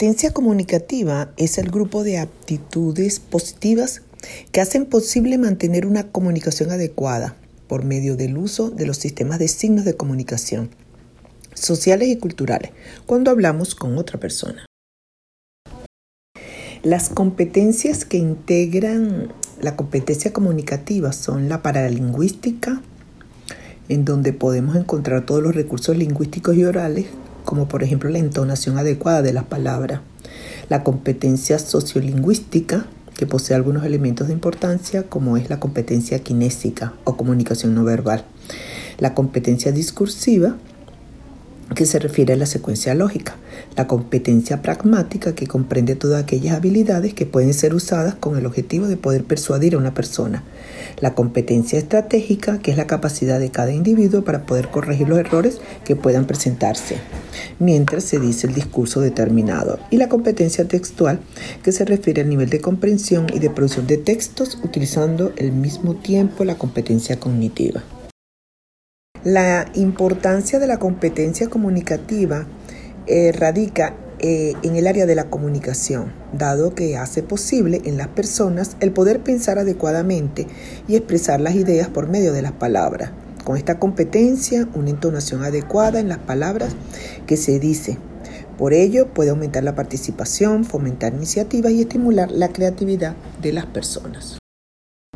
competencia comunicativa es el grupo de aptitudes positivas que hacen posible mantener una comunicación adecuada por medio del uso de los sistemas de signos de comunicación sociales y culturales cuando hablamos con otra persona. Las competencias que integran la competencia comunicativa son la paralingüística, en donde podemos encontrar todos los recursos lingüísticos y orales, como por ejemplo la entonación adecuada de las palabras, la competencia sociolingüística, que posee algunos elementos de importancia, como es la competencia kinésica o comunicación no verbal, la competencia discursiva, que se refiere a la secuencia lógica, la competencia pragmática que comprende todas aquellas habilidades que pueden ser usadas con el objetivo de poder persuadir a una persona, la competencia estratégica que es la capacidad de cada individuo para poder corregir los errores que puedan presentarse mientras se dice el discurso determinado, y la competencia textual que se refiere al nivel de comprensión y de producción de textos utilizando al mismo tiempo la competencia cognitiva. La importancia de la competencia comunicativa eh, radica eh, en el área de la comunicación, dado que hace posible en las personas el poder pensar adecuadamente y expresar las ideas por medio de las palabras. Con esta competencia, una entonación adecuada en las palabras que se dice. Por ello, puede aumentar la participación, fomentar iniciativas y estimular la creatividad de las personas.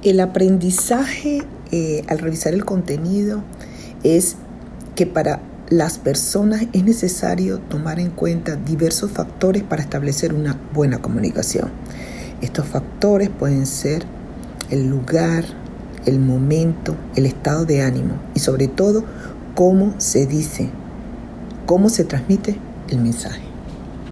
El aprendizaje eh, al revisar el contenido es que para las personas es necesario tomar en cuenta diversos factores para establecer una buena comunicación. Estos factores pueden ser el lugar, el momento, el estado de ánimo y sobre todo cómo se dice, cómo se transmite el mensaje.